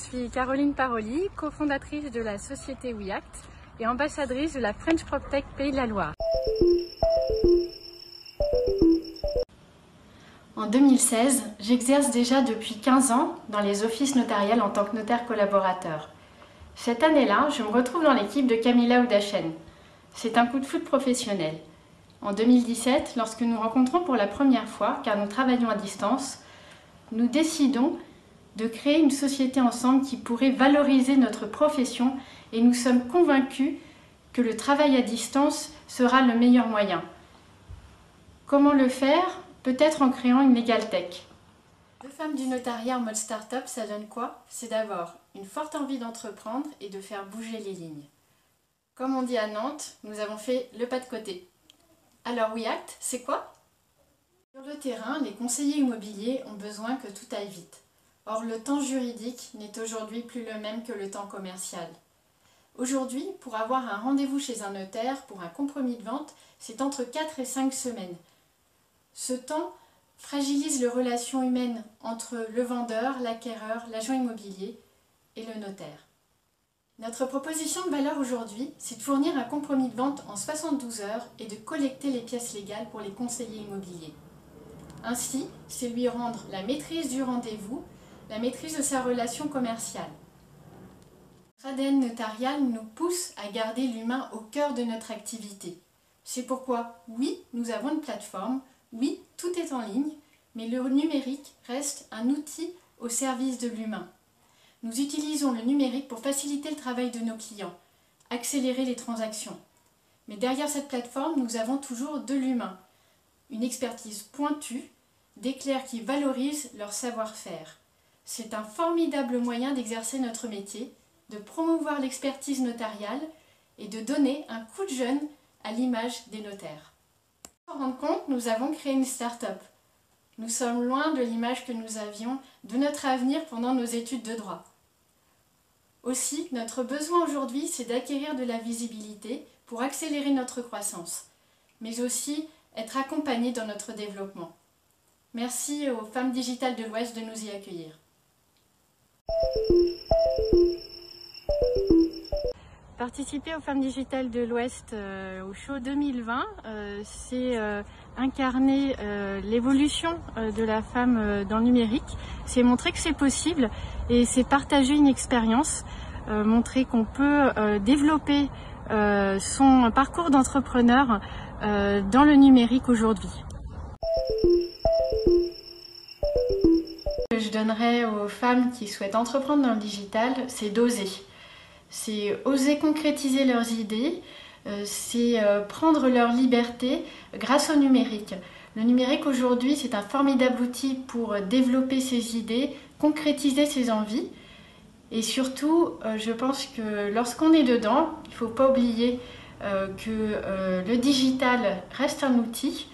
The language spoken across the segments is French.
suis Caroline Paroli, cofondatrice de la société WeAct et ambassadrice de la French PropTech Pays de la Loire. En 2016, j'exerce déjà depuis 15 ans dans les offices notariels en tant que notaire collaborateur. Cette année-là, je me retrouve dans l'équipe de Camilla Oudachen. C'est un coup de foot professionnel. En 2017, lorsque nous rencontrons pour la première fois, car nous travaillons à distance, nous décidons de créer une société ensemble qui pourrait valoriser notre profession et nous sommes convaincus que le travail à distance sera le meilleur moyen. Comment le faire? Peut-être en créant une Legal Tech. Deux femmes du notariat en mode start-up, ça donne quoi? C'est d'abord une forte envie d'entreprendre et de faire bouger les lignes. Comme on dit à Nantes, nous avons fait le pas de côté. Alors WeAct, c'est quoi? Sur le terrain, les conseillers immobiliers ont besoin que tout aille vite. Or, le temps juridique n'est aujourd'hui plus le même que le temps commercial. Aujourd'hui, pour avoir un rendez-vous chez un notaire pour un compromis de vente, c'est entre 4 et 5 semaines. Ce temps fragilise les relations humaines entre le vendeur, l'acquéreur, l'agent immobilier et le notaire. Notre proposition de valeur aujourd'hui, c'est de fournir un compromis de vente en 72 heures et de collecter les pièces légales pour les conseillers immobiliers. Ainsi, c'est lui rendre la maîtrise du rendez-vous, la maîtrise de sa relation commerciale. Notre ADN notarial nous pousse à garder l'humain au cœur de notre activité. C'est pourquoi, oui, nous avons une plateforme, oui, tout est en ligne, mais le numérique reste un outil au service de l'humain. Nous utilisons le numérique pour faciliter le travail de nos clients, accélérer les transactions. Mais derrière cette plateforme, nous avons toujours de l'humain, une expertise pointue, des clercs qui valorisent leur savoir-faire. C'est un formidable moyen d'exercer notre métier, de promouvoir l'expertise notariale et de donner un coup de jeune à l'image des notaires. Pour rendre compte, nous avons créé une start-up. Nous sommes loin de l'image que nous avions de notre avenir pendant nos études de droit. Aussi, notre besoin aujourd'hui, c'est d'acquérir de la visibilité pour accélérer notre croissance, mais aussi être accompagnés dans notre développement. Merci aux femmes digitales de l'Ouest de nous y accueillir. Participer aux femmes digitales de l'Ouest euh, au show 2020, euh, c'est euh, incarner l'évolution de la femme dans le numérique, c'est montrer que c'est possible et c'est partager une expérience, montrer qu'on peut développer son parcours d'entrepreneur dans le numérique aujourd'hui. je donnerais aux femmes qui souhaitent entreprendre dans le digital, c'est d'oser c'est oser concrétiser leurs idées, euh, c'est euh, prendre leur liberté grâce au numérique. Le numérique aujourd'hui, c'est un formidable outil pour développer ses idées, concrétiser ses envies. Et surtout, euh, je pense que lorsqu'on est dedans, il ne faut pas oublier que le digital reste un outil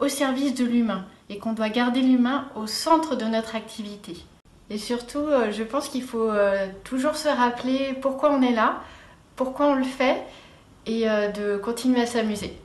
au service de l'humain et qu'on doit garder l'humain au centre de notre activité. Et surtout, euh, je pense qu'il faut euh, toujours se rappeler pourquoi on est là, pourquoi on le fait et euh, de continuer à s'amuser.